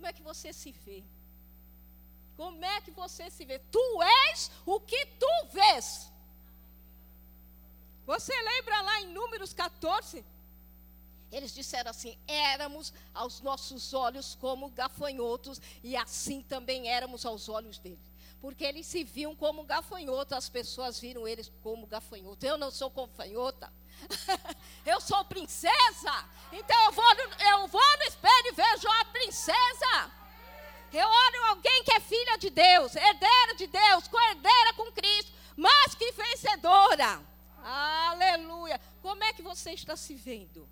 Como é que você se vê? Como é que você se vê? Tu és o que tu vês. Você lembra lá em Números 14? Eles disseram assim: éramos aos nossos olhos como gafanhotos, e assim também éramos aos olhos deles. Porque eles se viam como gafanhoto, as pessoas viram eles como gafanhoto. Eu não sou gafanhota. eu sou princesa. Então eu vou, eu vou no espelho e vejo a princesa. Eu olho alguém que é filha de Deus, herdeira de Deus, co-herdeira com Cristo, mas que vencedora. Aleluia. Como é que você está se vendo?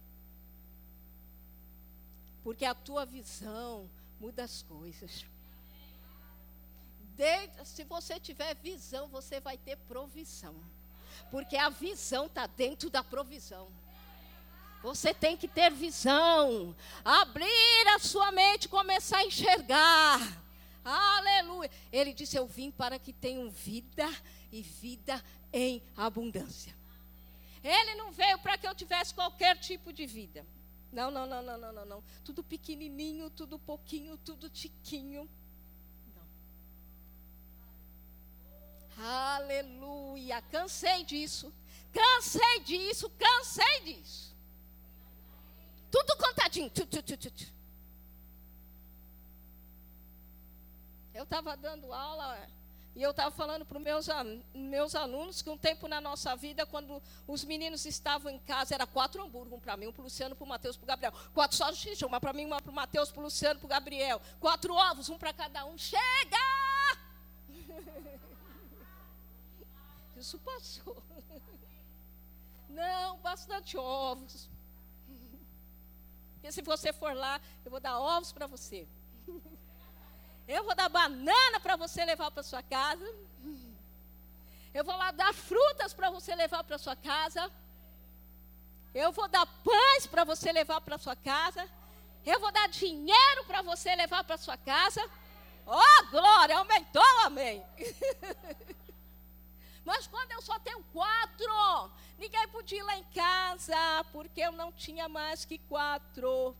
Porque a tua visão muda as coisas. De, se você tiver visão, você vai ter provisão. Porque a visão está dentro da provisão. Você tem que ter visão, abrir a sua mente, começar a enxergar. Aleluia. Ele disse: Eu vim para que tenham vida e vida em abundância. Ele não veio para que eu tivesse qualquer tipo de vida. Não, não, não, não, não, não, não. Tudo pequenininho, tudo pouquinho, tudo tiquinho. Aleluia. Cansei disso. Cansei disso, cansei disso. Tudo contadinho. Eu estava dando aula e eu estava falando para os meus, meus alunos que um tempo na nossa vida, quando os meninos estavam em casa, era quatro hambúrguer, um para mim, um para o Luciano, para o Mateus, para o Gabriel. Quatro salsichas, uma para mim, uma para o Mateus, para o Luciano, para o Gabriel. Quatro ovos, um para cada um. Chega! Isso passou. Não, bastante ovos. Porque se você for lá, eu vou dar ovos para você. Eu vou dar banana para você levar para sua casa. Eu vou lá dar frutas para você levar para sua casa. Eu vou dar pães para você levar para sua casa. Eu vou dar dinheiro para você levar para sua casa. Oh, glória, aumentou, amém. Mas quando eu só tenho quatro, ninguém podia ir lá em casa, porque eu não tinha mais que quatro.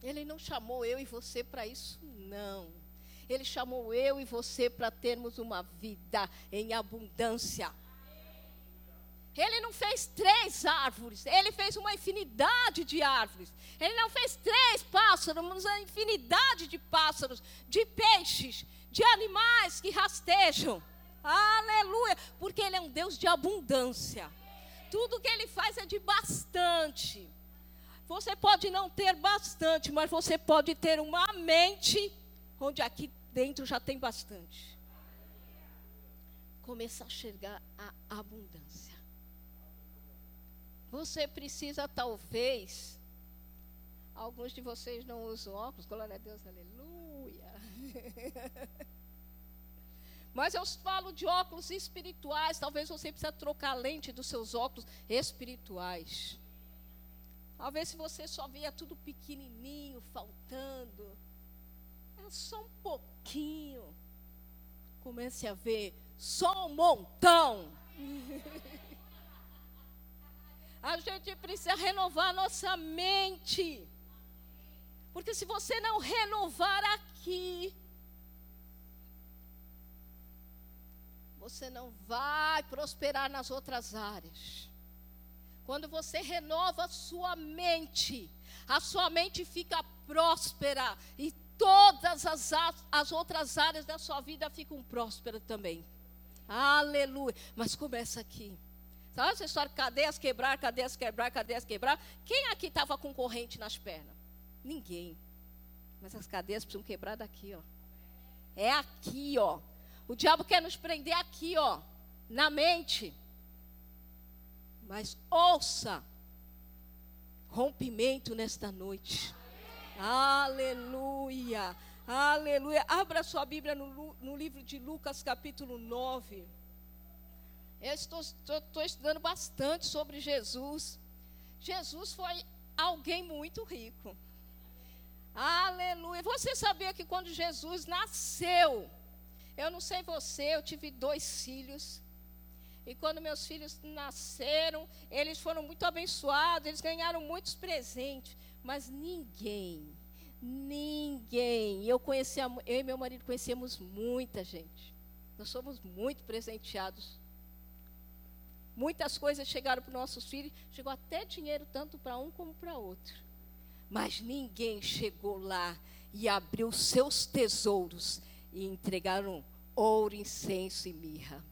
Ele não chamou eu e você para isso, não. Ele chamou eu e você para termos uma vida em abundância. Ele não fez três árvores, ele fez uma infinidade de árvores. Ele não fez três pássaros, mas uma infinidade de pássaros, de peixes, de animais que rastejam. Aleluia! Porque ele é um Deus de abundância. Tudo que ele faz é de bastante. Você pode não ter bastante, mas você pode ter uma mente onde aqui dentro já tem bastante. Começar a enxergar a abundância. Você precisa, talvez, alguns de vocês não usam óculos, glória a Deus, aleluia. Mas eu falo de óculos espirituais, talvez você precise trocar a lente dos seus óculos espirituais. Talvez se você só via tudo pequenininho, faltando. É só um pouquinho. Comece a ver só um montão. a gente precisa renovar a nossa mente. Porque se você não renovar aqui, você não vai prosperar nas outras áreas. Quando você renova a sua mente, a sua mente fica próspera e todas as, as outras áreas da sua vida ficam prósperas também. Aleluia. Mas começa aqui. Sabe essa história? Cadeias quebrar, cadeias quebrar, cadeias quebrar. Quem aqui estava com corrente nas pernas? Ninguém. Mas as cadeias precisam quebrar daqui, ó. É aqui, ó. O diabo quer nos prender aqui, ó. Na mente. Mas ouça rompimento nesta noite. Aleluia. Aleluia. Abra sua Bíblia no, no livro de Lucas, capítulo 9. Eu estou, estou, estou estudando bastante sobre Jesus. Jesus foi alguém muito rico. Aleluia. Você sabia que quando Jesus nasceu, eu não sei você, eu tive dois filhos. E quando meus filhos nasceram, eles foram muito abençoados, eles ganharam muitos presentes. Mas ninguém, ninguém. Eu conhecia, eu e meu marido conhecemos muita gente. Nós somos muito presenteados. Muitas coisas chegaram para os nossos filhos, chegou até dinheiro tanto para um como para outro. Mas ninguém chegou lá e abriu seus tesouros e entregaram ouro, incenso e mirra.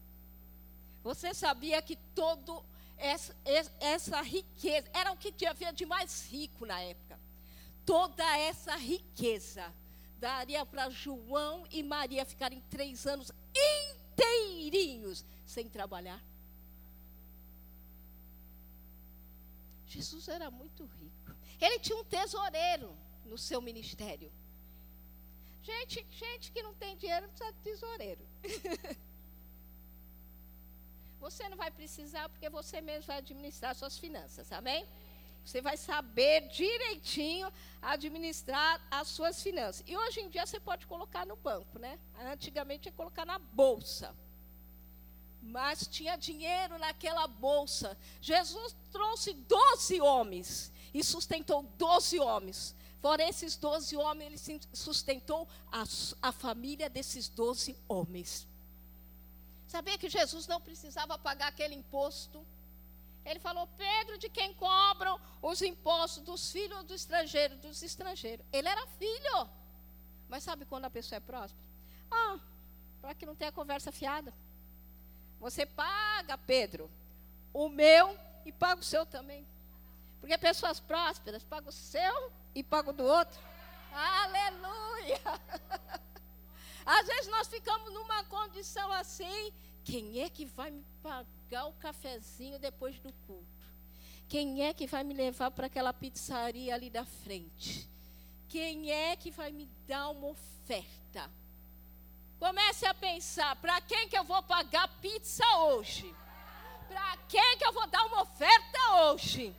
Você sabia que todo essa, essa riqueza era o que havia de mais rico na época? Toda essa riqueza daria para João e Maria ficarem três anos inteirinhos sem trabalhar. Jesus era muito rico. Ele tinha um tesoureiro no seu ministério. Gente, gente que não tem dinheiro precisa de tesoureiro. você não vai precisar porque você mesmo vai administrar suas finanças, amém? Você vai saber direitinho administrar as suas finanças. E hoje em dia você pode colocar no banco, né? Antigamente ia colocar na bolsa. Mas tinha dinheiro naquela bolsa. Jesus trouxe 12 homens e sustentou 12 homens. Fora esses 12 homens, ele sustentou a, a família desses 12 homens. Sabia que Jesus não precisava pagar aquele imposto? Ele falou: Pedro, de quem cobram os impostos dos filhos do estrangeiro, dos estrangeiros. Ele era filho. Mas sabe quando a pessoa é próspera? Ah, para que não tenha conversa fiada. Você paga, Pedro, o meu e paga o seu também. Porque pessoas prósperas pagam o seu e pagam do outro. Aleluia! Às vezes nós ficamos numa condição assim. Quem é que vai me pagar o cafezinho depois do culto? Quem é que vai me levar para aquela pizzaria ali da frente? Quem é que vai me dar uma oferta? Comece a pensar: para quem que eu vou pagar pizza hoje? Para quem que eu vou dar uma oferta hoje?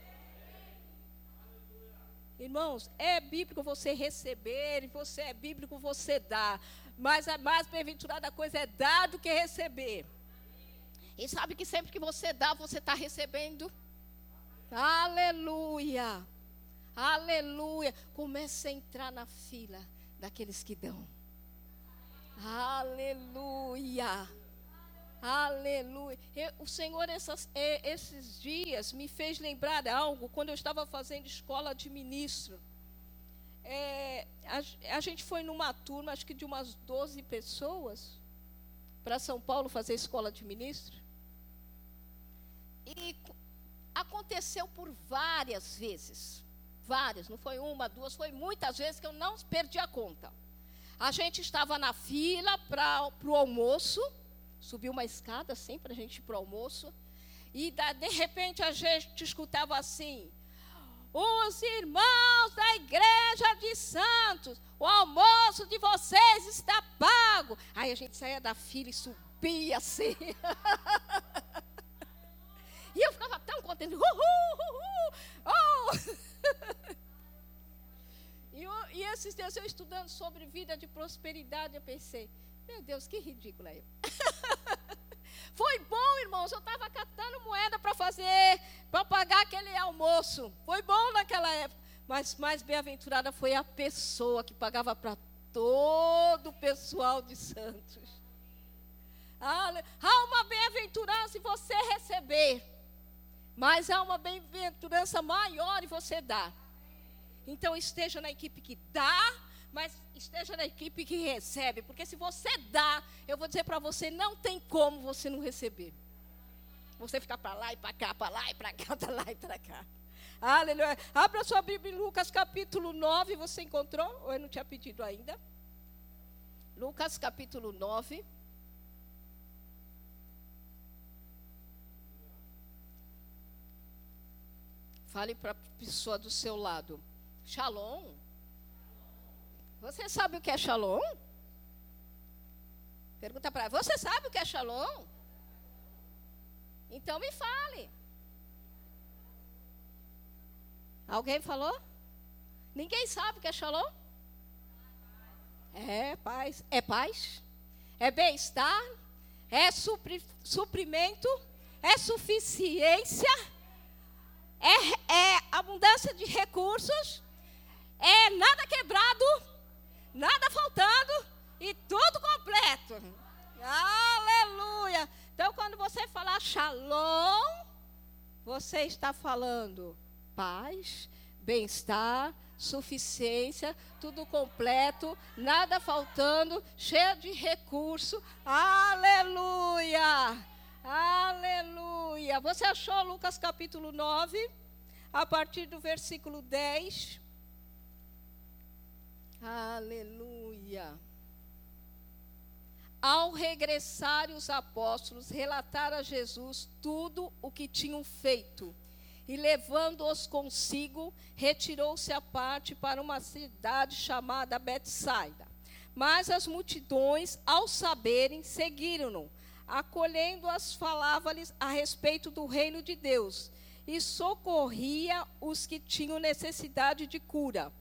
Irmãos, é bíblico você receber, você é bíblico você dar. Mas a mais bem-aventurada coisa é dar do que receber. E sabe que sempre que você dá, você está recebendo? Aleluia! Aleluia! Comece a entrar na fila daqueles que dão. Aleluia! Aleluia! O Senhor, essas, esses dias, me fez lembrar algo quando eu estava fazendo escola de ministro. É, a, a, gente foi numa turma, acho que de umas 12 pessoas, para São Paulo fazer escola de ministro. E aconteceu por várias vezes. Várias, não foi uma, duas, foi muitas vezes que eu não perdi a conta. A gente estava na fila para o almoço, subiu uma escada assim para a gente ir para o almoço, e da, de repente a gente escutava assim: os irmãos da igreja de Santos, o almoço de vocês está pago. Aí a gente saía da fila e subia assim. e eu ficava tão contente. Uhul, uhul, oh. e, eu, e esses dias eu estudando sobre vida de prosperidade, eu pensei, meu Deus, que ridícula eu. Foi bom, irmãos. Eu estava catando moeda para fazer, para pagar aquele almoço. Foi bom naquela época. Mas mais bem-aventurada foi a pessoa que pagava para todo o pessoal de Santos. Há uma bem-aventurança em você receber, mas há uma bem-aventurança maior em você dar. Então esteja na equipe que dá, mas esteja na equipe que recebe, porque se você dá, eu vou dizer para você, não tem como você não receber. Você ficar para lá e para cá, para lá e para cá, para lá e para cá. Aleluia. Abra sua Bíblia em Lucas capítulo 9, você encontrou? Ou eu não tinha pedido ainda? Lucas capítulo 9. Fale para a pessoa do seu lado. Shalom. Você sabe o que é shalom? Pergunta para ela, você sabe o que é shalom? Então me fale. Alguém falou? Ninguém sabe o que é shalom? É paz. É paz? É bem-estar? É supri, suprimento? é suficiência, é, é abundância de recursos, é nada quebrado, nada faltando e tudo completo. Aleluia! Então, quando você falar shalom, você está falando paz, bem-estar, suficiência, tudo completo, nada faltando, cheio de recurso. Aleluia! Aleluia! Você achou Lucas capítulo 9, a partir do versículo 10? Aleluia! Ao regressarem os apóstolos, relataram a Jesus tudo o que tinham feito e levando-os consigo, retirou-se à parte para uma cidade chamada Betsaida. Mas as multidões, ao saberem, seguiram-no. Acolhendo-as, falava-lhes a respeito do reino de Deus e socorria os que tinham necessidade de cura.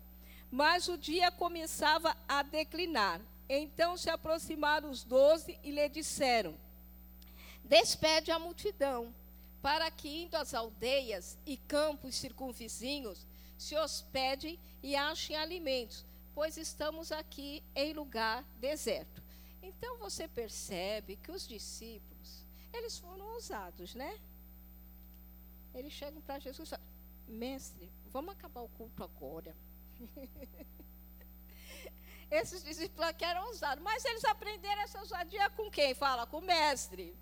Mas o dia começava a declinar. Então se aproximaram os doze e lhe disseram: Despede a multidão para que, indo às aldeias e campos circunvizinhos, se hospedem e achem alimentos, pois estamos aqui em lugar deserto. Então você percebe que os discípulos, eles foram ousados, né? Eles chegam para Jesus e falam, mestre, vamos acabar o culto agora. Esses discípulos aqui eram ousados, mas eles aprenderam essa ousadia com quem? Fala, com o mestre.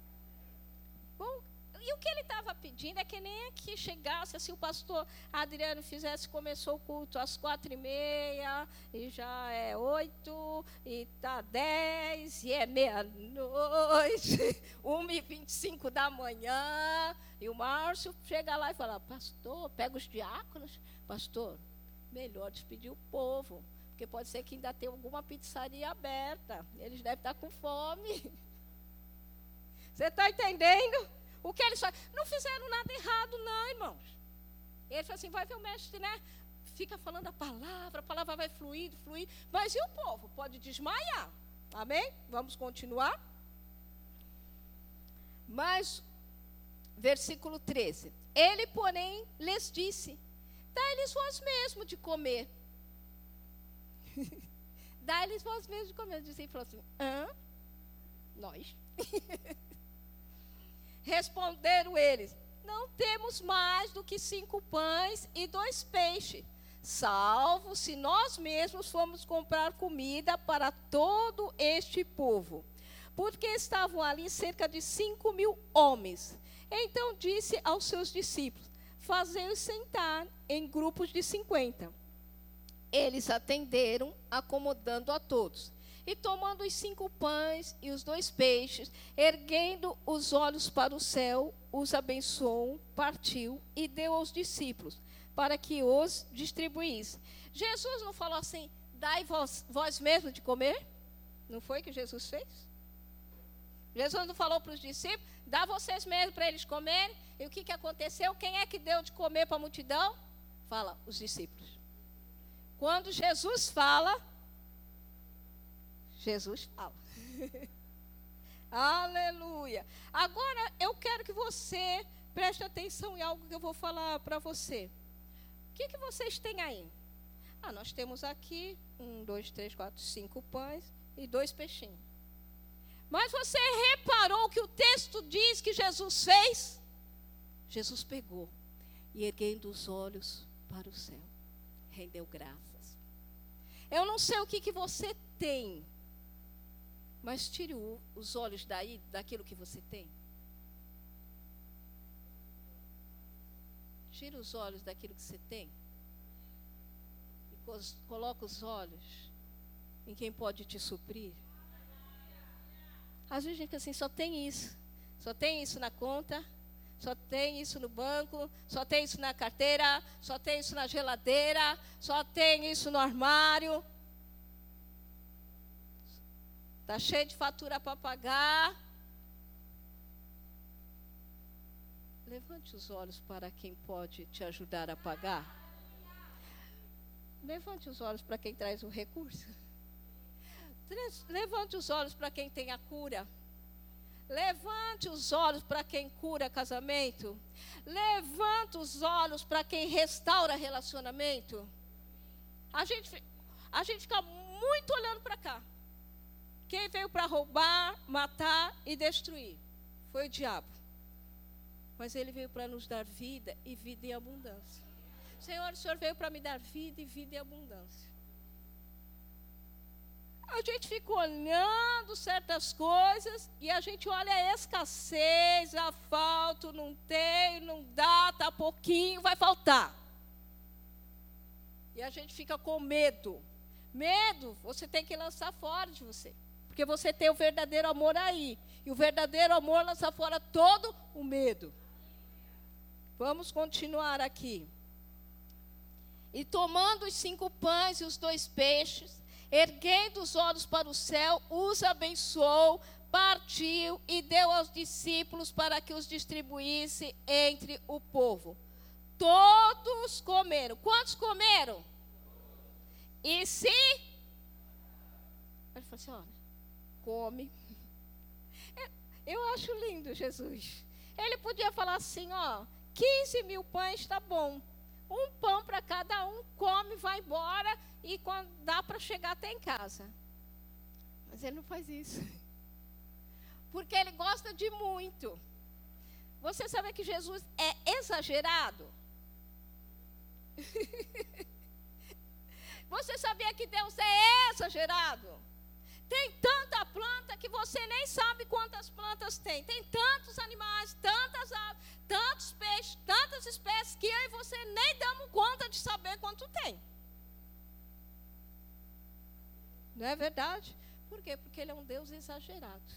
Bom, e o que ele estava pedindo é que nem aqui chegasse, assim, o pastor Adriano fizesse, começou o culto às quatro e meia, e já é oito, e está dez, e é meia-noite, uma e vinte e cinco da manhã, e o Márcio chega lá e fala, pastor, pega os diáconos, pastor, melhor despedir o povo, porque pode ser que ainda tenha alguma pizzaria aberta, eles devem estar com fome. Você está entendendo? O que eles? Não fizeram nada errado, não, irmãos. Ele falou assim: vai ver o mestre, né? Fica falando a palavra, a palavra vai fluir, fluir. Mas e o povo? Pode desmaiar. Amém? Vamos continuar. Mas, versículo 13: Ele, porém, lhes disse: Dá-lhes vós mesmo de comer. Dá-lhes vós mesmo de comer. Ele falou assim: Hã? Nós. Responderam eles: Não temos mais do que cinco pães e dois peixes, salvo se nós mesmos formos comprar comida para todo este povo. Porque estavam ali cerca de cinco mil homens. Então disse aos seus discípulos: Fazei-os sentar em grupos de cinquenta. Eles atenderam, acomodando a todos. E tomando os cinco pães e os dois peixes, erguendo os olhos para o céu, os abençoou, partiu e deu aos discípulos, para que os distribuísse. Jesus não falou assim, dai vós, vós mesmo de comer? Não foi que Jesus fez? Jesus não falou para os discípulos, dá vocês mesmo para eles comerem. E o que, que aconteceu? Quem é que deu de comer para a multidão? Fala, os discípulos. Quando Jesus fala, Jesus fala. Aleluia. Agora eu quero que você preste atenção em algo que eu vou falar para você. O que, que vocês têm aí? Ah, nós temos aqui um, dois, três, quatro, cinco pães e dois peixinhos. Mas você reparou que o texto diz que Jesus fez? Jesus pegou e erguendo os olhos para o céu, rendeu graças. Eu não sei o que, que você tem mas tire o, os olhos daí, daquilo que você tem. Tire os olhos daquilo que você tem. E coloca os olhos em quem pode te suprir. Às vezes a gente assim, só tem isso. Só tem isso na conta, só tem isso no banco, só tem isso na carteira, só tem isso na geladeira, só tem isso no armário. Está cheio de fatura para pagar. Levante os olhos para quem pode te ajudar a pagar. Levante os olhos para quem traz o recurso. Levante os olhos para quem tem a cura. Levante os olhos para quem cura casamento. Levante os olhos para quem restaura relacionamento. A gente, a gente fica muito olhando para cá. Quem veio para roubar, matar e destruir? Foi o diabo. Mas ele veio para nos dar vida e vida em abundância. Senhor, o Senhor veio para me dar vida e vida em abundância. A gente fica olhando certas coisas e a gente olha a escassez, a falta, não tem, não dá, tá pouquinho, vai faltar. E a gente fica com medo. Medo, você tem que lançar fora de você. Porque você tem o verdadeiro amor aí. E o verdadeiro amor lança fora todo o medo. Vamos continuar aqui. E tomando os cinco pães e os dois peixes, erguendo os olhos para o céu, os abençoou, partiu e deu aos discípulos para que os distribuísse entre o povo. Todos comeram. Quantos comeram? E se. Ele falou assim: olha, come. É, eu acho lindo Jesus. Ele podia falar assim: ó, 15 mil pães está bom. Um pão para cada um, come, vai embora e quando dá para chegar até em casa. Mas ele não faz isso. Porque ele gosta de muito. Você sabe que Jesus é exagerado? Você sabia que Deus é exagerado? Tem tanta planta que você nem sabe quantas plantas tem. Tem tantos animais, tantas aves, tantos peixes, tantas espécies que eu e você nem damos conta de saber quanto tem. Não é verdade? Por quê? Porque ele é um Deus exagerado.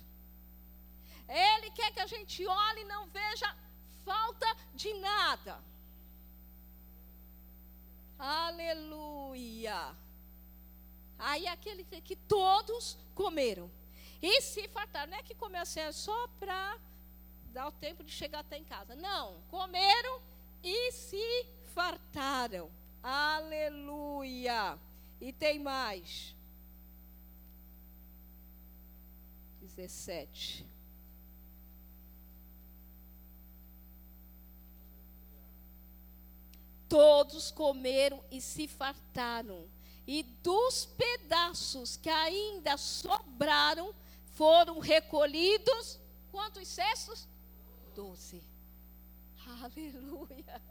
Ele quer que a gente olhe e não veja falta de nada. Aleluia. Aí aquele que todos comeram. E se fartaram. Não é que comeu assim, é só para dar o tempo de chegar até em casa. Não, comeram e se fartaram. Aleluia. E tem mais. 17. Todos comeram e se fartaram e dos pedaços que ainda sobraram foram recolhidos quantos cestos? Doze. Aleluia.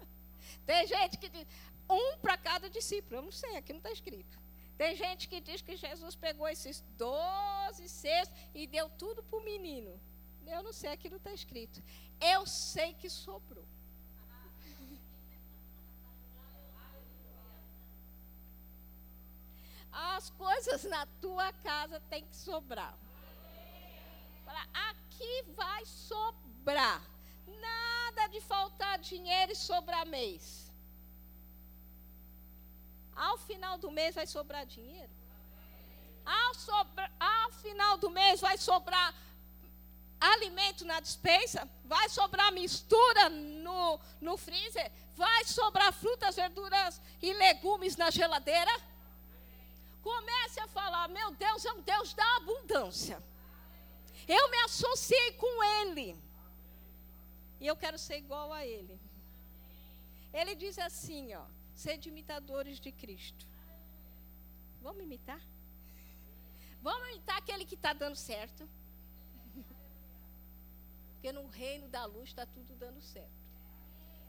Tem gente que diz, um para cada discípulo. Eu não sei, aqui não está escrito. Tem gente que diz que Jesus pegou esses doze cestos e deu tudo para o menino. Eu não sei, aqui não está escrito. Eu sei que sobrou. as coisas na tua casa têm que sobrar. Aqui vai sobrar. Nada de faltar dinheiro e sobrar mês. Final do mês vai sobrar dinheiro. Ao, sobra, ao final do mês vai sobrar alimento na dispensa, vai sobrar mistura no, no freezer, vai sobrar frutas, verduras e legumes na geladeira. Comece a falar: meu Deus é um Deus da abundância. Eu me associei com Ele. E eu quero ser igual a Ele. Ele diz assim: ó, sede imitadores de Cristo. Vamos imitar? Vamos imitar aquele que está dando certo. Porque no reino da luz está tudo dando certo.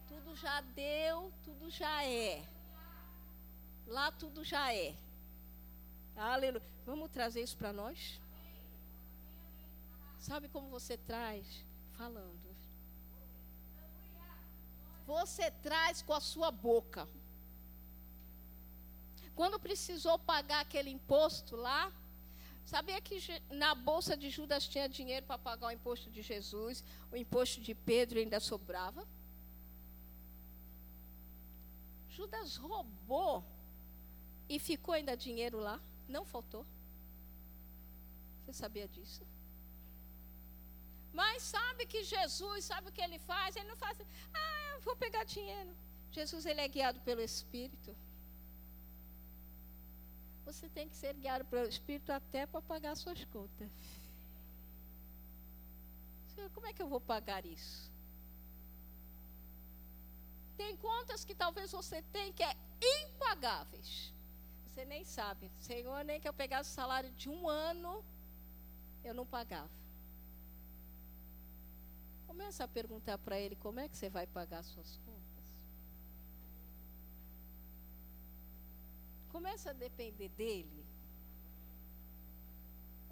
Tudo já deu, tudo já é. Lá tudo já é. Aleluia. Vamos trazer isso para nós? Sabe como você traz? Falando. Você traz com a sua boca. Quando precisou pagar aquele imposto lá, sabia que na bolsa de Judas tinha dinheiro para pagar o imposto de Jesus, o imposto de Pedro ainda sobrava? Judas roubou e ficou ainda dinheiro lá. Não faltou. Você sabia disso? Mas sabe que Jesus, sabe o que ele faz? Ele não faz, ah, vou pegar dinheiro. Jesus, ele é guiado pelo Espírito. Você tem que ser guiado pelo Espírito até para pagar suas contas. como é que eu vou pagar isso? Tem contas que talvez você tenha que é impagáveis. Você nem sabe. Senhor, nem que eu pegasse o salário de um ano, eu não pagava. Começa a perguntar para ele como é que você vai pagar suas contas. Começa a depender dele.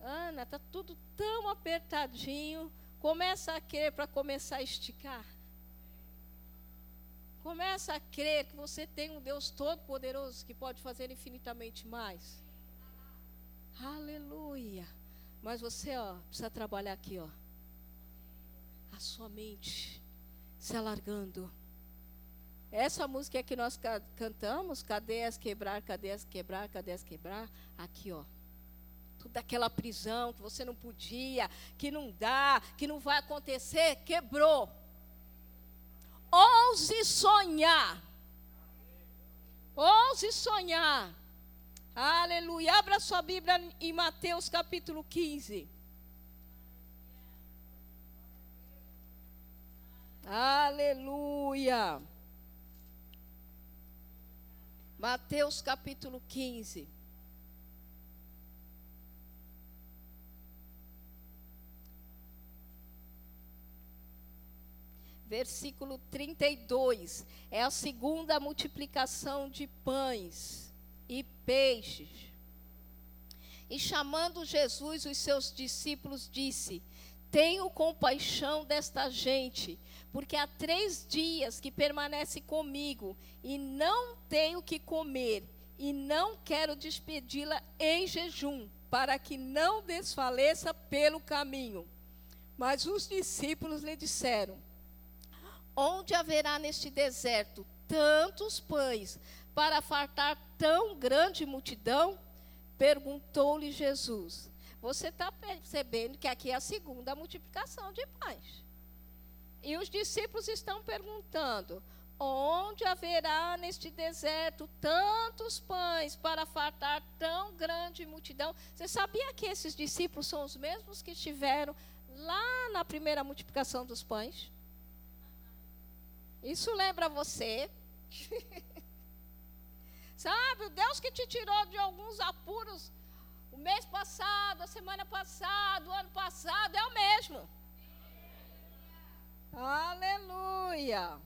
Ana, está tudo tão apertadinho. Começa a querer para começar a esticar. Começa a crer que você tem um Deus todo-poderoso que pode fazer infinitamente mais. Aleluia. Mas você, ó, precisa trabalhar aqui, ó. A sua mente se alargando. Essa música que nós cantamos, cadê as quebrar, cadê as quebrar, cadê as quebrar? Aqui, ó. Tudo daquela prisão que você não podia, que não dá, que não vai acontecer, quebrou. Ouse sonhar. Ouse sonhar. Aleluia. Abra sua Bíblia em Mateus capítulo 15. Aleluia. Mateus capítulo 15. versículo 32. É a segunda multiplicação de pães e peixes. E chamando Jesus os seus discípulos, disse: Tenho compaixão desta gente, porque há três dias que permanece comigo e não tenho que comer, e não quero despedi-la em jejum, para que não desfaleça pelo caminho. Mas os discípulos lhe disseram: Onde haverá neste deserto tantos pães para fartar tão grande multidão? Perguntou-lhe Jesus. Você está percebendo que aqui é a segunda multiplicação de pães. E os discípulos estão perguntando: onde haverá neste deserto tantos pães para fartar tão grande multidão? Você sabia que esses discípulos são os mesmos que estiveram lá na primeira multiplicação dos pães? Isso lembra você? Sabe, o Deus que te tirou de alguns apuros mês passado, a semana passada, o ano passado, é o mesmo. Aleluia.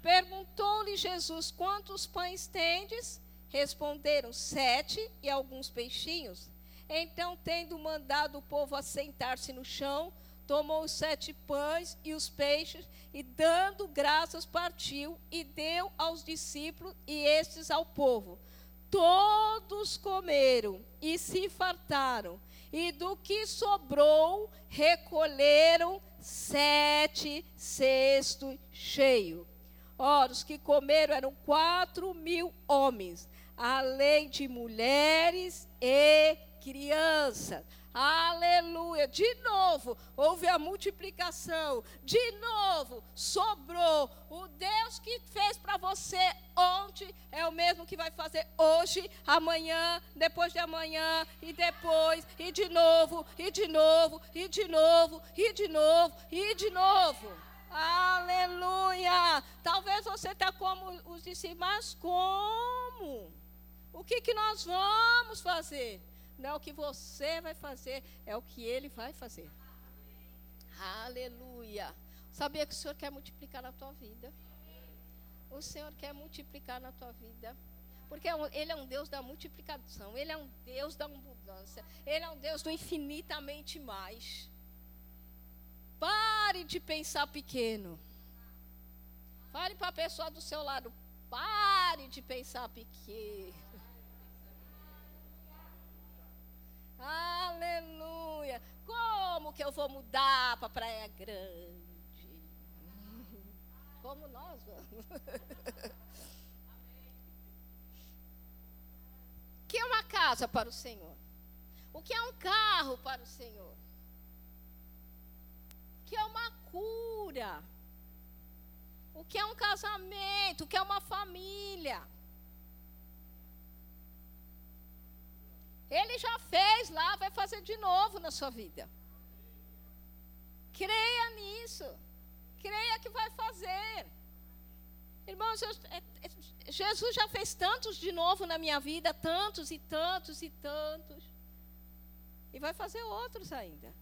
Perguntou-lhe Jesus: Quantos pães tendes? Responderam: Sete e alguns peixinhos. Então, tendo mandado o povo assentar-se no chão, tomou os sete pães e os peixes, e dando graças, partiu e deu aos discípulos e estes ao povo. Todos comeram e se fartaram, e do que sobrou, recolheram sete cestos cheios. Ora, os que comeram eram quatro mil homens, além de mulheres e crianças. Aleluia. De novo, houve a multiplicação. De novo, sobrou. O Deus que fez para você ontem é o mesmo que vai fazer hoje, amanhã, depois de amanhã, e depois, e de novo, e de novo, e de novo, e de novo, e de novo. Aleluia. Talvez você está como os discípulos, mas como? O que, que nós vamos fazer? Não é o que você vai fazer, é o que ele vai fazer. Aleluia. Sabia que o Senhor quer multiplicar na tua vida? O Senhor quer multiplicar na tua vida. Porque é Ele é um Deus da multiplicação, Ele é um Deus da abundância, Ele é um Deus do infinitamente mais. Pare de pensar pequeno. Fale para a pessoa do seu lado, pare de pensar pequeno. Aleluia. Como que eu vou mudar para Praia Grande? Como nós vamos? O que é uma casa para o Senhor? O que é um carro para o Senhor? O que é uma cura? O que é um casamento? O que é uma família? Ele já fez lá, vai fazer de novo na sua vida. Creia nisso. Creia que vai fazer. Irmãos, eu, é, é, Jesus já fez tantos de novo na minha vida, tantos e tantos e tantos. E vai fazer outros ainda.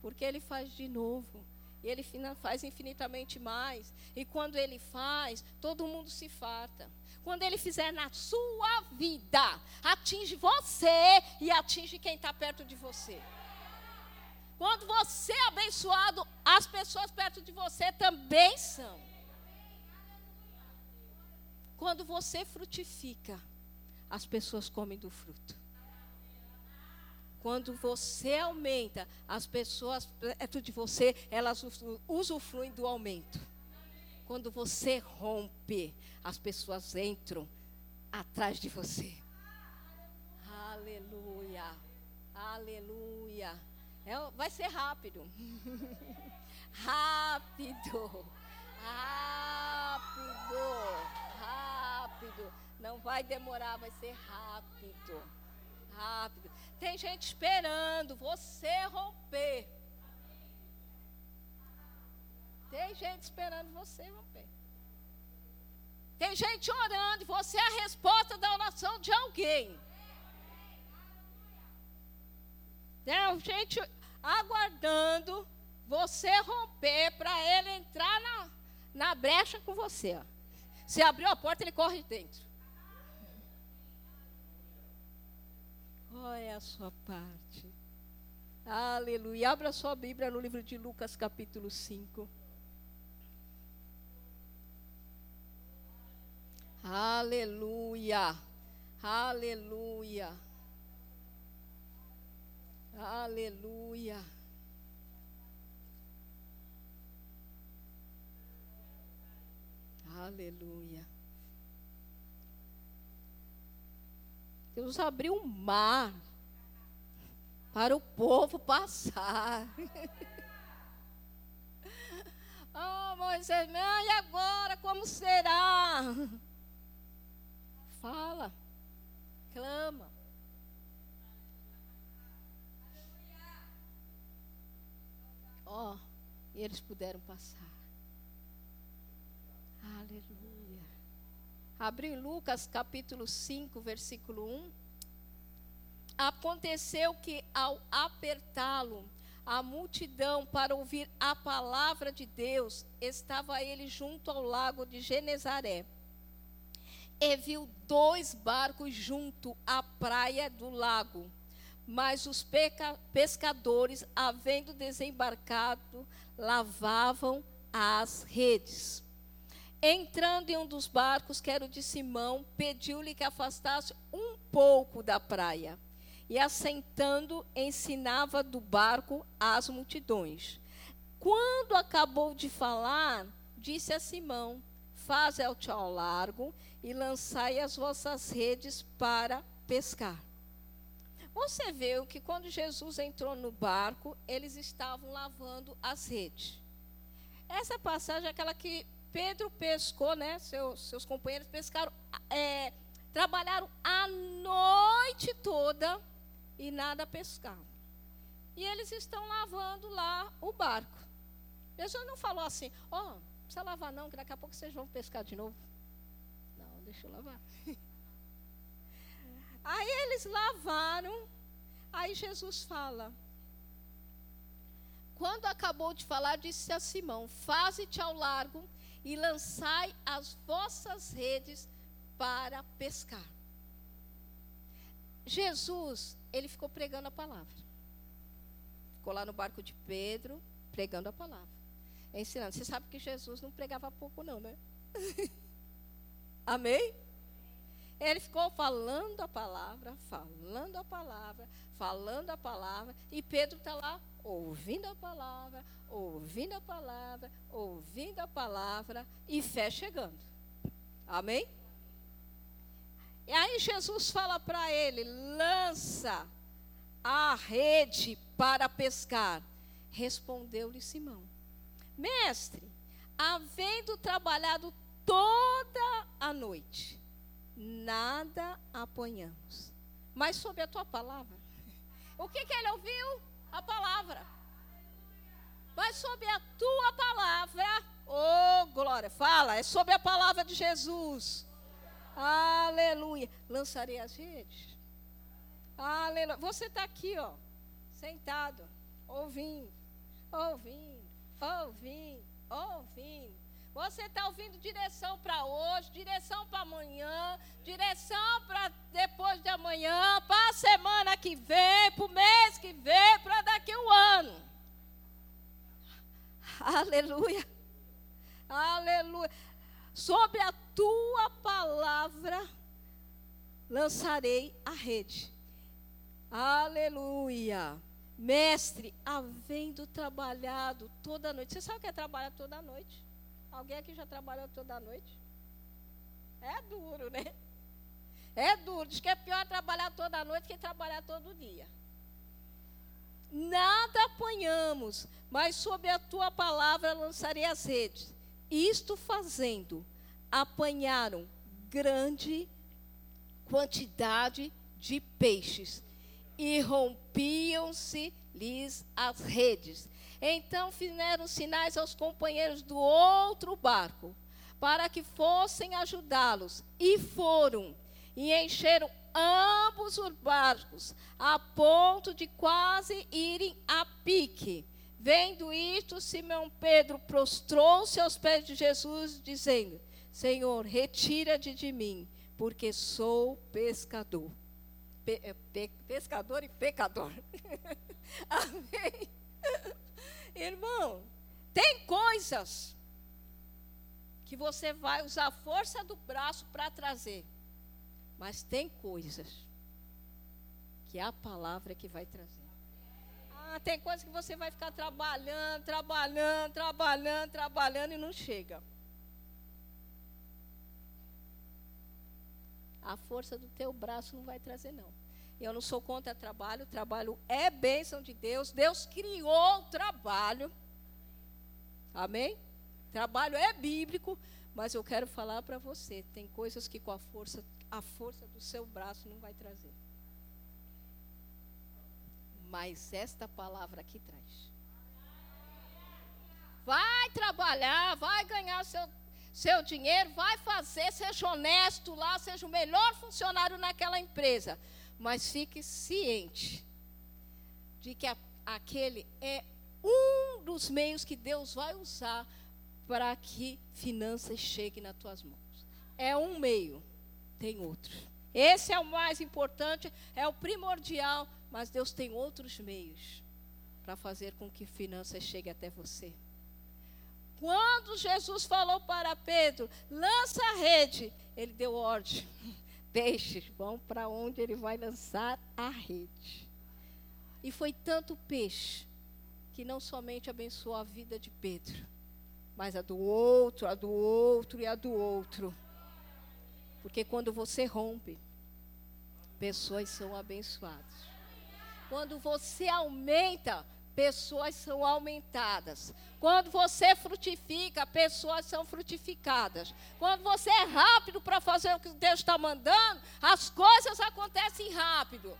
Porque ele faz de novo. E ele faz infinitamente mais. E quando ele faz, todo mundo se farta. Quando ele fizer na sua vida, atinge você e atinge quem está perto de você. Quando você é abençoado, as pessoas perto de você também são. Quando você frutifica, as pessoas comem do fruto. Quando você aumenta, as pessoas perto de você, elas usufruem do aumento. Quando você rompe, as pessoas entram atrás de você. Aleluia. Aleluia. É, vai ser rápido. rápido. Rápido. Rápido. Não vai demorar, vai ser rápido. Rápido. Tem gente esperando você romper. Tem gente esperando você romper. Tem gente orando, você é a resposta da oração de alguém. Tem gente aguardando você romper para ele entrar na, na brecha com você. Você abriu a porta, ele corre dentro. Qual é a sua parte? Aleluia. Abra sua Bíblia no livro de Lucas, capítulo 5. Aleluia. Aleluia. Aleluia. Aleluia. Deus abriu um mar para o povo passar. oh, Moisés, e agora como será? Fala, clama. Ó, oh, e eles puderam passar. Aleluia. Abriu em Lucas capítulo 5, versículo 1. Aconteceu que ao apertá-lo, a multidão para ouvir a palavra de Deus, estava ele junto ao lago de Genezaré. E viu dois barcos junto à praia do lago. Mas os pescadores, havendo desembarcado, lavavam as redes. Entrando em um dos barcos, que era o de Simão, pediu-lhe que afastasse um pouco da praia. E assentando, ensinava do barco às multidões. Quando acabou de falar, disse a Simão: Faze ao largo e lançai as vossas redes para pescar. Você viu que quando Jesus entrou no barco, eles estavam lavando as redes. Essa passagem é aquela que Pedro pescou, né? Seus, seus companheiros pescaram, é, trabalharam a noite toda e nada pescaram. E eles estão lavando lá o barco. Jesus não falou assim, ó, oh, precisa lavar não, que daqui a pouco vocês vão pescar de novo. Não, deixa eu lavar. Aí eles lavaram, aí Jesus fala, quando acabou de falar, disse a Simão: Faze-te ao largo e lançai as vossas redes para pescar. Jesus, ele ficou pregando a palavra. Ficou lá no barco de Pedro, pregando a palavra. Ensinando. Você sabe que Jesus não pregava pouco, não, né? Amém? Ele ficou falando a palavra, falando a palavra, falando a palavra, e Pedro está lá ouvindo a palavra, ouvindo a palavra, ouvindo a palavra e fé chegando. Amém? E aí Jesus fala para ele: lança a rede para pescar. Respondeu-lhe Simão: Mestre, havendo trabalhado toda a noite, nada apanhamos. Mas sob a tua palavra. O que, que ele ouviu? A palavra. mas sobre a tua palavra. Oh, glória. Fala, é sobre a palavra de Jesus. Aleluia. Lançarei as redes. Aleluia. Você está aqui, ó, sentado, ouvindo, ouvindo, ouvindo, ouvindo. Você está ouvindo direção para hoje, direção para amanhã, direção para depois de amanhã, para a semana que vem, para o mês que vem, para daqui a um ano. Aleluia. Aleluia. Sobre a tua palavra lançarei a rede. Aleluia. Mestre, havendo trabalhado toda noite. Você sabe o que é trabalhar toda noite? Alguém aqui já trabalhou toda noite? É duro, né? É duro. Diz que é pior trabalhar toda noite que trabalhar todo dia. Nada apanhamos, mas sob a tua palavra lançarei as redes. Isto fazendo, apanharam grande quantidade de peixes e rompiam-se-lhes as redes. Então fizeram sinais aos companheiros do outro barco, para que fossem ajudá-los. E foram, e encheram ambos os barcos, a ponto de quase irem a pique. Vendo isto, Simão Pedro prostrou-se aos pés de Jesus, dizendo: Senhor, retira-te de mim, porque sou pescador. Pe, eh, pe, pescador e pecador. Amém. Irmão, tem coisas que você vai usar a força do braço para trazer. Mas tem coisas que é a palavra que vai trazer. Ah, tem coisas que você vai ficar trabalhando, trabalhando, trabalhando, trabalhando e não chega. A força do teu braço não vai trazer, não. Eu não sou contra trabalho, trabalho é bênção de Deus. Deus criou o trabalho. Amém? Trabalho é bíblico, mas eu quero falar para você, tem coisas que com a força, a força do seu braço não vai trazer. Mas esta palavra aqui traz. Vai trabalhar, vai ganhar seu, seu dinheiro, vai fazer, seja honesto lá, seja o melhor funcionário naquela empresa mas fique ciente de que a, aquele é um dos meios que Deus vai usar para que finanças cheguem nas tuas mãos. É um meio, tem outro. Esse é o mais importante, é o primordial, mas Deus tem outros meios para fazer com que finanças cheguem até você. Quando Jesus falou para Pedro, lança a rede, ele deu ordem peixes vão para onde ele vai lançar a rede. E foi tanto peixe que não somente abençoou a vida de Pedro, mas a do outro, a do outro e a do outro. Porque quando você rompe, pessoas são abençoadas. Quando você aumenta, pessoas são aumentadas. Quando você frutifica, pessoas são frutificadas. Quando você é rápido para fazer o que Deus está mandando, as coisas acontecem rápido.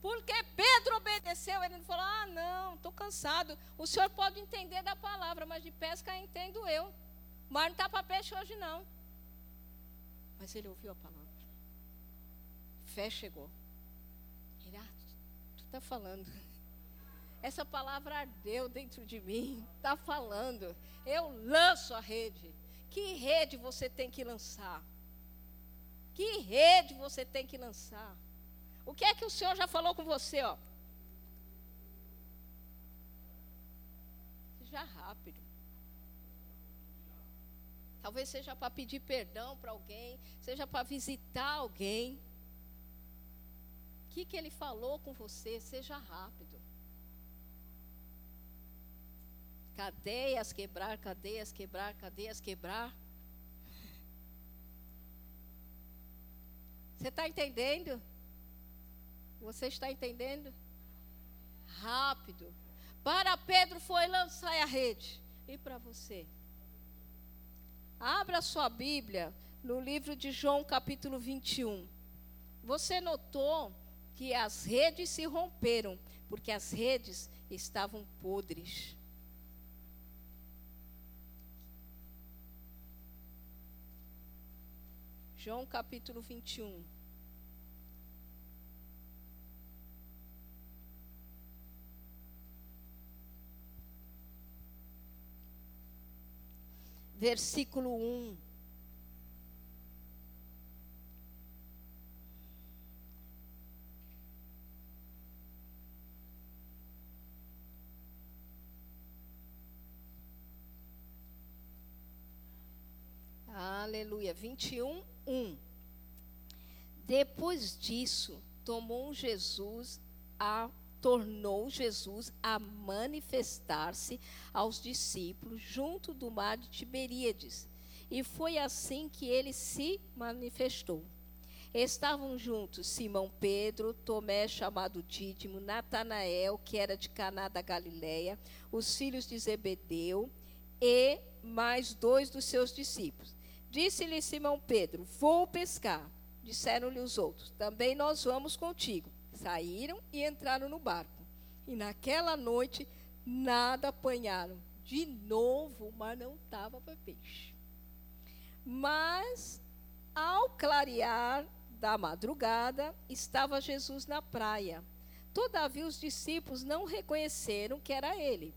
Porque Pedro obedeceu, ele não falou: Ah, não, estou cansado. O senhor pode entender da palavra, mas de pesca entendo eu. Mas não está para peixe hoje, não. Mas ele ouviu a palavra. Fé chegou. Ele, ah, tu está falando. Essa palavra ardeu dentro de mim, está falando. Eu lanço a rede. Que rede você tem que lançar? Que rede você tem que lançar? O que é que o Senhor já falou com você, ó? Seja rápido. Talvez seja para pedir perdão para alguém, seja para visitar alguém. O que, que ele falou com você? Seja rápido. Cadeias quebrar, cadeias quebrar, cadeias quebrar. Você está entendendo? Você está entendendo? Rápido. Para Pedro foi lançar a rede. E para você? Abra sua Bíblia no livro de João, capítulo 21. Você notou que as redes se romperam, porque as redes estavam podres. João capítulo 21. Versículo 1. Aleluia. 21, 1. Depois disso, tomou Jesus a tornou Jesus a manifestar-se aos discípulos junto do mar de Tiberíades. E foi assim que ele se manifestou. Estavam juntos Simão Pedro, Tomé chamado Dídimo, Natanael, que era de Caná da Galileia, os filhos de Zebedeu e mais dois dos seus discípulos. Disse-lhe Simão Pedro: Vou pescar. Disseram-lhe os outros: Também nós vamos contigo. Saíram e entraram no barco. E naquela noite nada apanharam. De novo, mas não estava para peixe. Mas, ao clarear da madrugada, estava Jesus na praia. Todavia, os discípulos não reconheceram que era ele.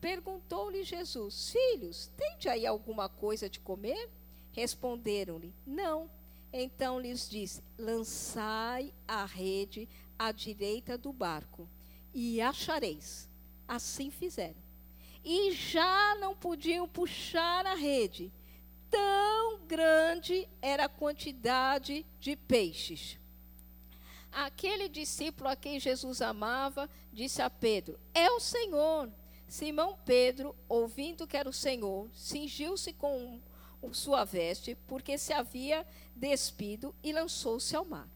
Perguntou-lhe Jesus: Filhos, tende aí alguma coisa de comer? Responderam-lhe: Não. Então lhes disse: Lançai a rede à direita do barco, e achareis. Assim fizeram. E já não podiam puxar a rede, tão grande era a quantidade de peixes. Aquele discípulo a quem Jesus amava disse a Pedro: É o Senhor. Simão Pedro, ouvindo que era o Senhor, cingiu-se com sua veste, porque se havia despido e lançou-se ao mar.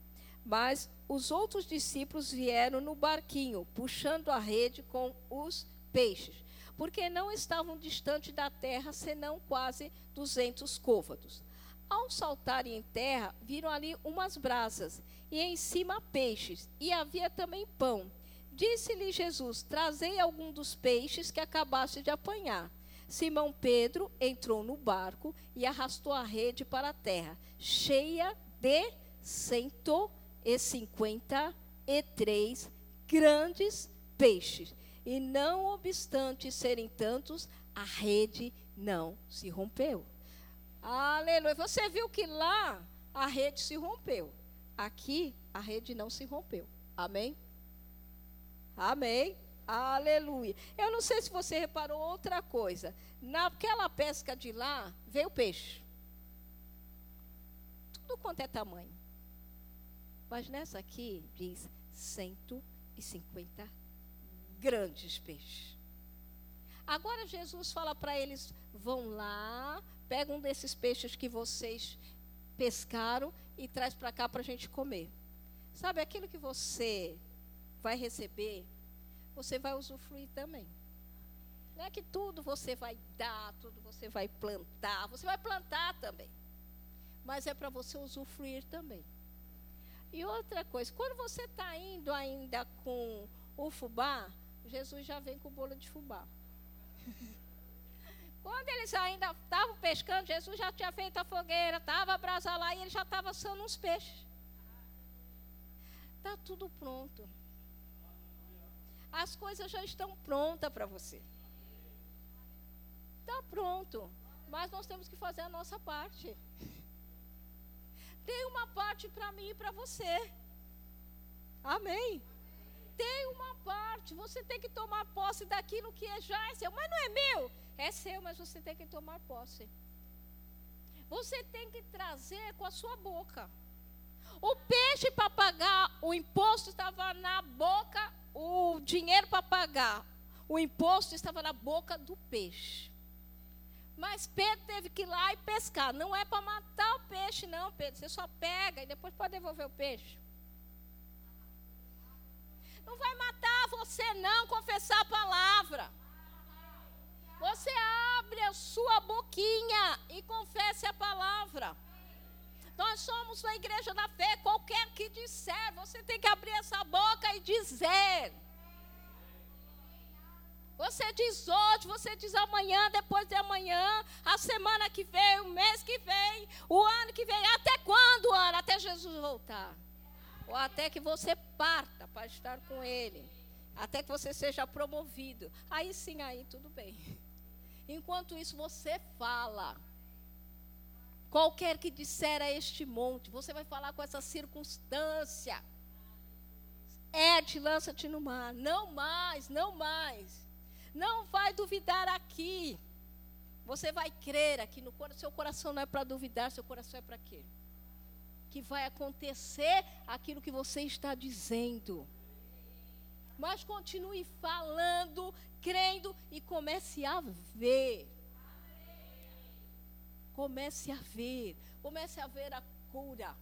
Mas os outros discípulos vieram no barquinho, puxando a rede com os peixes, porque não estavam distante da terra, senão quase duzentos côvados. Ao saltarem em terra, viram ali umas brasas, e em cima peixes, e havia também pão. Disse-lhe Jesus: Trazei algum dos peixes que acabaste de apanhar. Simão Pedro entrou no barco e arrastou a rede para a terra, cheia de 153 grandes peixes. E não obstante serem tantos, a rede não se rompeu. Aleluia. Você viu que lá a rede se rompeu. Aqui a rede não se rompeu. Amém? Amém. Aleluia. Eu não sei se você reparou outra coisa. Naquela pesca de lá, veio peixe. Tudo quanto é tamanho. Mas nessa aqui diz 150 grandes peixes. Agora Jesus fala para eles: vão lá, pegam um desses peixes que vocês pescaram e traz para cá para a gente comer. Sabe aquilo que você vai receber você vai usufruir também. Não é que tudo você vai dar, tudo você vai plantar, você vai plantar também. Mas é para você usufruir também. E outra coisa, quando você está indo ainda com o fubá, Jesus já vem com o bolo de fubá. Quando eles ainda estavam pescando, Jesus já tinha feito a fogueira, estava a brasa lá e ele já estava assando uns peixes. Está tudo pronto as coisas já estão prontas para você. Está pronto. Mas nós temos que fazer a nossa parte. Tem uma parte para mim e para você. Amém. Tem uma parte. Você tem que tomar posse daquilo que é já é seu. Mas não é meu. É seu, mas você tem que tomar posse. Você tem que trazer com a sua boca. O peixe para pagar o imposto estava na boca o dinheiro para pagar o imposto estava na boca do peixe. Mas Pedro teve que ir lá e pescar. Não é para matar o peixe, não, Pedro. Você só pega e depois pode devolver o peixe. Não vai matar você, não, confessar a palavra. Você abre a sua boquinha e confesse a palavra. Nós somos a igreja da fé. Qualquer que disser, você tem que abrir essa boca e dizer. Você diz hoje, você diz amanhã, depois de amanhã, a semana que vem, o mês que vem, o ano que vem. Até quando, Ana? Até Jesus voltar. Ou até que você parta para estar com Ele. Até que você seja promovido. Aí sim, aí tudo bem. Enquanto isso, você fala. Qualquer que disser a este monte, você vai falar com essa circunstância. É, te lança-te no mar. Não mais, não mais. Não vai duvidar aqui. Você vai crer aqui no seu coração não é para duvidar, seu coração é para quê? Que vai acontecer aquilo que você está dizendo. Mas continue falando, crendo e comece a ver. Comece a ver, comece a ver a cura.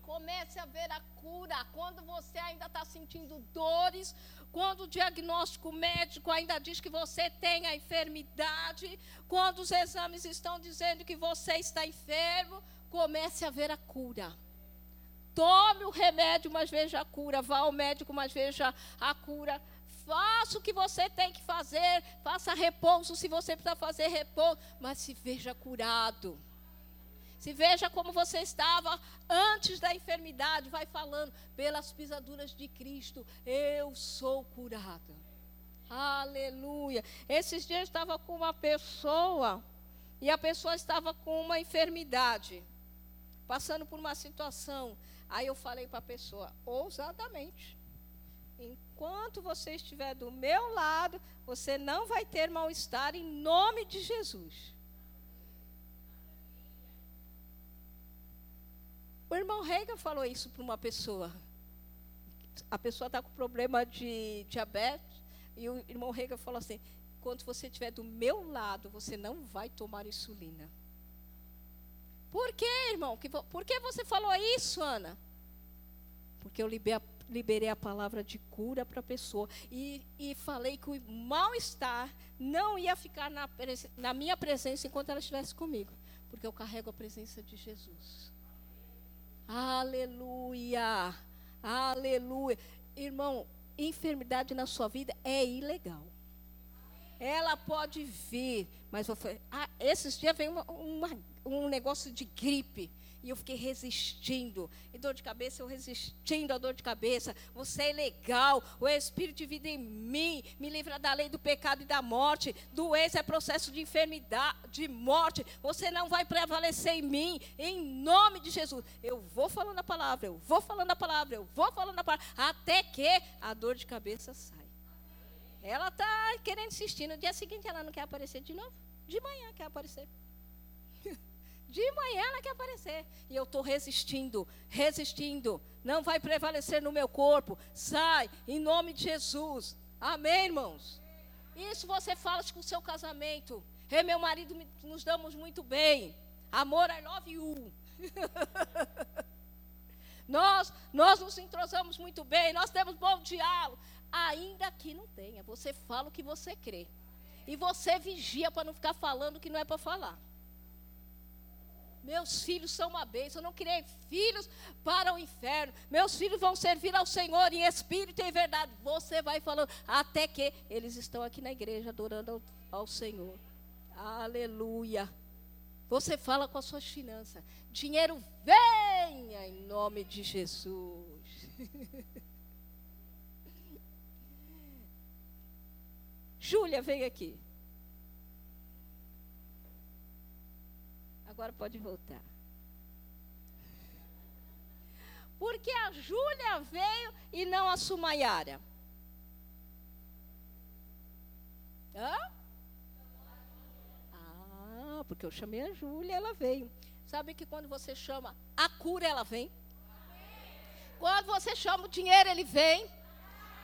Comece a ver a cura. Quando você ainda está sentindo dores, quando o diagnóstico médico ainda diz que você tem a enfermidade, quando os exames estão dizendo que você está enfermo, comece a ver a cura. Tome o remédio, mas veja a cura. Vá ao médico, mas veja a cura. Faça o que você tem que fazer. Faça repouso se você precisa fazer repouso. Mas se veja curado. Se veja como você estava antes da enfermidade, vai falando, pelas pisaduras de Cristo, eu sou curada. Aleluia. Esses dias eu estava com uma pessoa, e a pessoa estava com uma enfermidade, passando por uma situação. Aí eu falei para a pessoa, ousadamente, enquanto você estiver do meu lado, você não vai ter mal-estar em nome de Jesus. O irmão Reagan falou isso para uma pessoa. A pessoa está com problema de diabetes. E o irmão Reagan falou assim: quando você estiver do meu lado, você não vai tomar insulina. Por que, irmão? Por que você falou isso, Ana? Porque eu liberei a palavra de cura para a pessoa. E, e falei que o mal-estar não ia ficar na, na minha presença enquanto ela estivesse comigo. Porque eu carrego a presença de Jesus. Aleluia. Aleluia. Irmão, enfermidade na sua vida é ilegal. Ela pode vir, mas ah, esses dias vem uma, uma, um negócio de gripe. E eu fiquei resistindo. E dor de cabeça, eu resistindo à dor de cabeça. Você é legal. O Espírito de vida em mim me livra da lei do pecado e da morte. Doença é processo de enfermidade, de morte. Você não vai prevalecer em mim. Em nome de Jesus. Eu vou falando a palavra, eu vou falando a palavra, eu vou falando a palavra. Até que a dor de cabeça sai. Ela está querendo insistir. No dia seguinte ela não quer aparecer de novo. De manhã quer aparecer. De manhã ela quer aparecer. E eu estou resistindo, resistindo. Não vai prevalecer no meu corpo. Sai, em nome de Jesus. Amém, irmãos? Isso você fala com o seu casamento. Eu e meu marido nos damos muito bem. Amor, I love you. nós, nós nos entrosamos muito bem. Nós temos bom diálogo. Ainda que não tenha, você fala o que você crê. E você vigia para não ficar falando o que não é para falar. Meus filhos são uma bênção. Eu não criei filhos para o inferno. Meus filhos vão servir ao Senhor em espírito e em verdade. Você vai falando até que eles estão aqui na igreja adorando ao, ao Senhor. Aleluia. Você fala com as suas finanças. Dinheiro venha em nome de Jesus. Júlia, vem aqui. Agora pode voltar. Porque a Júlia veio e não a Sumaiara. Hã? Ah, porque eu chamei a Júlia, ela veio. Sabe que quando você chama a cura, ela vem? Quando você chama o dinheiro, ele vem.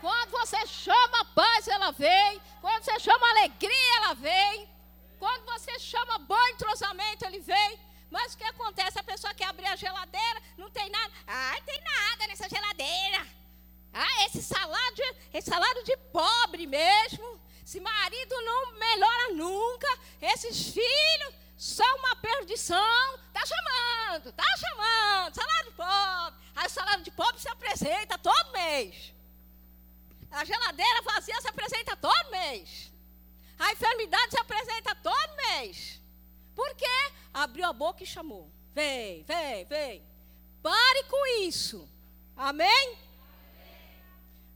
Quando você chama a paz, ela vem. Quando você chama a alegria, ela vem. Quando você chama bom entrosamento, ele vem. Mas o que acontece? A pessoa quer abrir a geladeira, não tem nada. Ah, tem nada nessa geladeira. Ah, esse salário, de, esse salário de pobre mesmo. Esse marido não melhora nunca. Esses filhos são uma perdição. Tá chamando, tá chamando. Salário de pobre. Aí o salário de pobre se apresenta todo mês. A geladeira vazia se apresenta todo mês. A enfermidade se apresenta todo mês. Por quê? Abriu a boca e chamou. Vem, vem, vem. Pare com isso. Amém?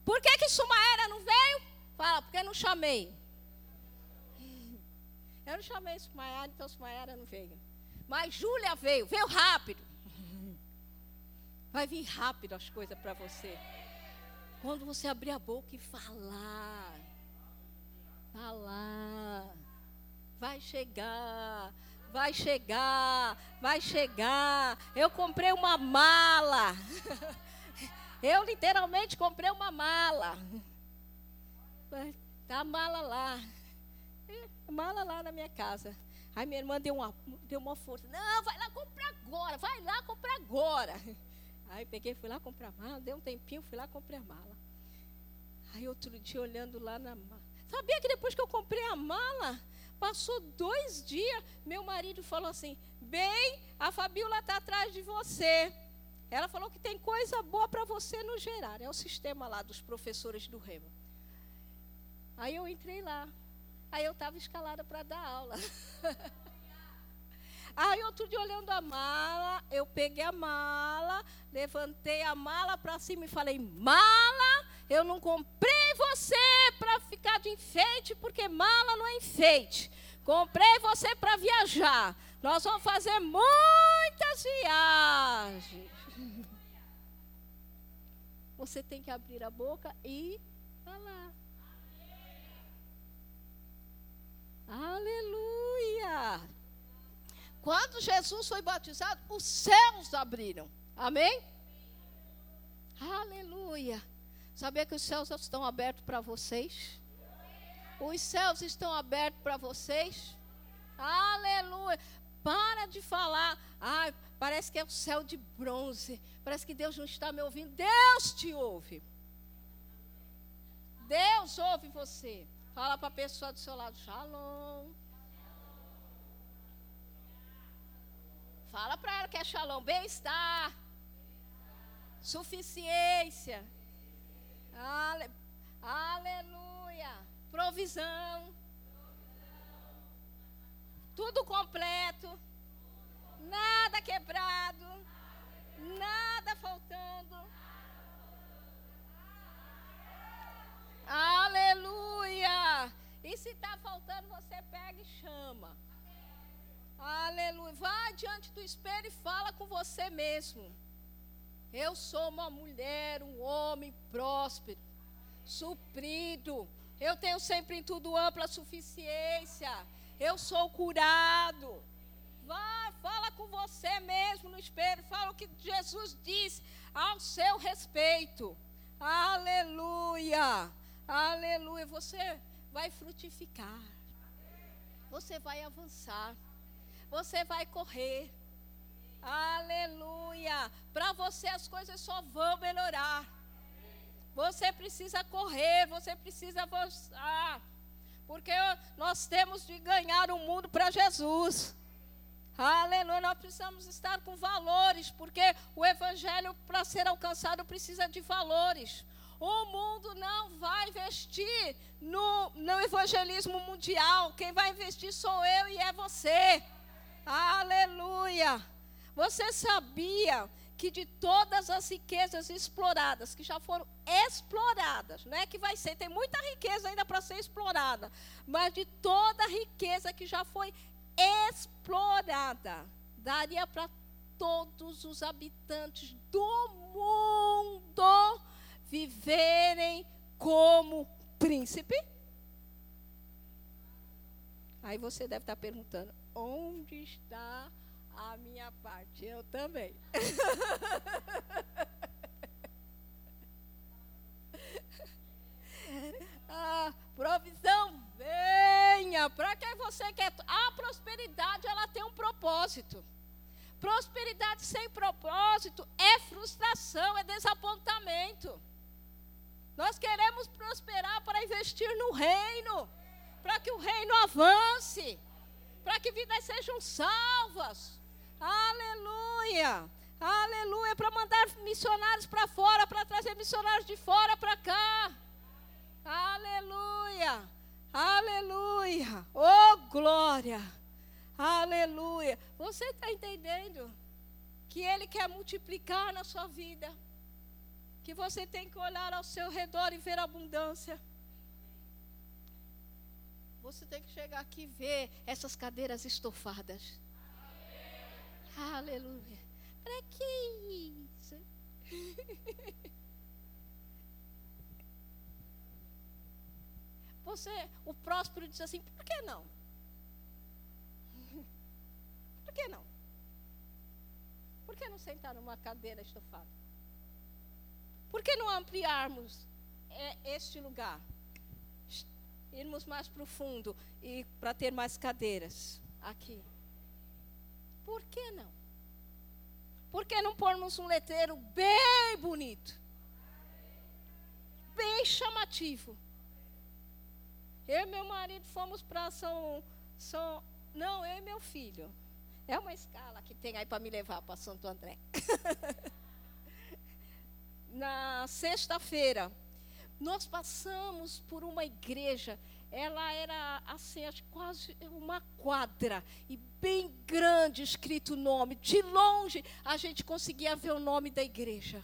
Por que, que Sumaera não veio? Fala, porque não chamei. Eu não chamei Sumaera, então Sumaera não veio. Mas Júlia veio, veio rápido. Vai vir rápido as coisas para você. Quando você abrir a boca e falar, falar, vai chegar, vai chegar, vai chegar. Eu comprei uma mala. Eu literalmente comprei uma mala. Tá a mala lá. A mala lá na minha casa. Aí minha irmã deu uma, deu uma força. Não, vai lá comprar agora, vai lá comprar agora. Aí peguei, fui lá comprar a mala, deu um tempinho, fui lá comprei a mala. Aí outro dia olhando lá na mala. Sabia que depois que eu comprei a mala, passou dois dias, meu marido falou assim: Bem, a Fabiola está atrás de você. Ela falou que tem coisa boa para você no gerar. É o sistema lá dos professores do Remo. Aí eu entrei lá. Aí eu estava escalada para dar aula. Aí outro dia olhando a mala, eu peguei a mala, levantei a mala para cima e falei: "Mala, eu não comprei você para ficar de enfeite, porque mala não é enfeite. Comprei você para viajar. Nós vamos fazer muitas viagens." Você tem que abrir a boca e falar. Aleluia! Quando Jesus foi batizado, os céus abriram. Amém? Aleluia. Sabia que os céus estão abertos para vocês? Os céus estão abertos para vocês? Aleluia. Para de falar. Ah, parece que é o céu de bronze. Parece que Deus não está me ouvindo. Deus te ouve. Deus ouve você. Fala para a pessoa do seu lado, shalom. Fala para ela que é shalom, bem-estar, suficiência, Ale, aleluia, provisão, tudo completo, nada quebrado, nada faltando. Aleluia! E se está faltando, você pega e chama. Aleluia. Vá diante do espelho e fala com você mesmo. Eu sou uma mulher, um homem próspero, suprido. Eu tenho sempre em tudo ampla suficiência. Eu sou curado. Vá, fala com você mesmo no espelho. Fala o que Jesus diz ao seu respeito. Aleluia. Aleluia. Você vai frutificar. Você vai avançar você vai correr. Aleluia. Para você as coisas só vão melhorar. Você precisa correr, você precisa avançar. Porque nós temos de ganhar o mundo para Jesus. Aleluia, nós precisamos estar com valores, porque o evangelho para ser alcançado precisa de valores. O mundo não vai investir no, no evangelismo mundial. Quem vai investir sou eu e é você. Aleluia! Você sabia que de todas as riquezas exploradas, que já foram exploradas, não é que vai ser, tem muita riqueza ainda para ser explorada, mas de toda a riqueza que já foi explorada, daria para todos os habitantes do mundo viverem como príncipe? Aí você deve estar perguntando: onde está a minha parte? Eu também. a provisão venha. Para que você quer? A prosperidade ela tem um propósito. Prosperidade sem propósito é frustração, é desapontamento. Nós queremos prosperar para investir no reino, para que o reino avance para que vidas sejam salvas. Aleluia! Aleluia! Para mandar missionários para fora, para trazer missionários de fora para cá. Aleluia. Aleluia. Oh, glória. Aleluia. Você está entendendo que Ele quer multiplicar na sua vida? Que você tem que olhar ao seu redor e ver abundância. Você tem que chegar aqui e ver essas cadeiras estofadas. Aleluia. Para que isso? Você, o próspero diz assim: por que não? Por que não? Por que não sentar numa cadeira estofada? Por que não ampliarmos é, este lugar? Irmos mais profundo e para ter mais cadeiras aqui. Por que não? Por que não pormos um letreiro bem bonito? Bem chamativo. Eu e meu marido fomos para São, São. Não, eu e meu filho. É uma escala que tem aí para me levar para Santo André. Na sexta-feira, nós passamos por uma igreja. Ela era assim, acho, quase uma quadra e bem grande escrito o nome. De longe a gente conseguia ver o nome da igreja.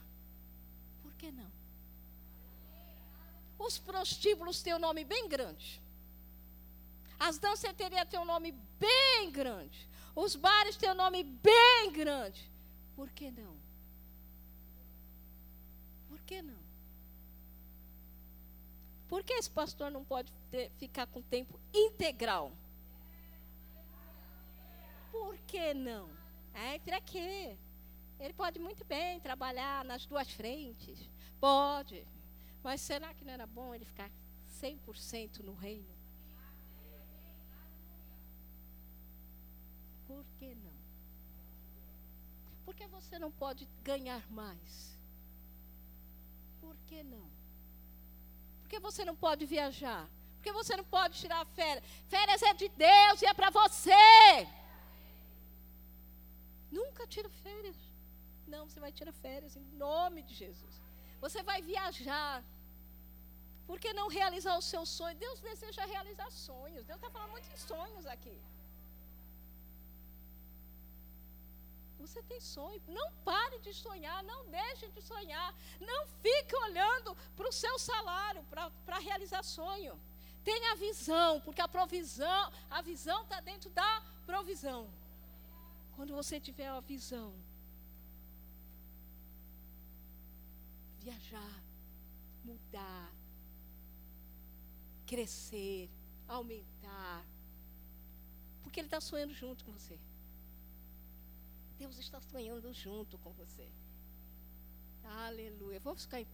Por que não? Os prostíbulos têm um nome bem grande. As danceterias têm um nome bem grande. Os bares têm um nome bem grande. Por que não? Por que não? Por que esse pastor não pode ter, ficar com tempo integral? Por que não? É, para quê? Ele pode muito bem trabalhar nas duas frentes. Pode. Mas será que não era bom ele ficar 100% no reino? Por que não? Por que você não pode ganhar mais? Por que não? Por que você não pode viajar? Por que você não pode tirar férias? Férias é de Deus e é para você. Nunca tira férias. Não, você vai tirar férias em nome de Jesus. Você vai viajar. Por que não realizar o seu sonho? Deus deseja realizar sonhos. Deus está falando muito em sonhos aqui. Você tem sonho. Não pare de sonhar, não deixe de sonhar. Não fique olhando para o seu salário para realizar sonho. Tenha visão, porque a provisão, a visão está dentro da provisão. Quando você tiver a visão, viajar, mudar, crescer, aumentar. Porque Ele está sonhando junto com você. Deus está sonhando junto com você. Aleluia. Vamos ficar em pé.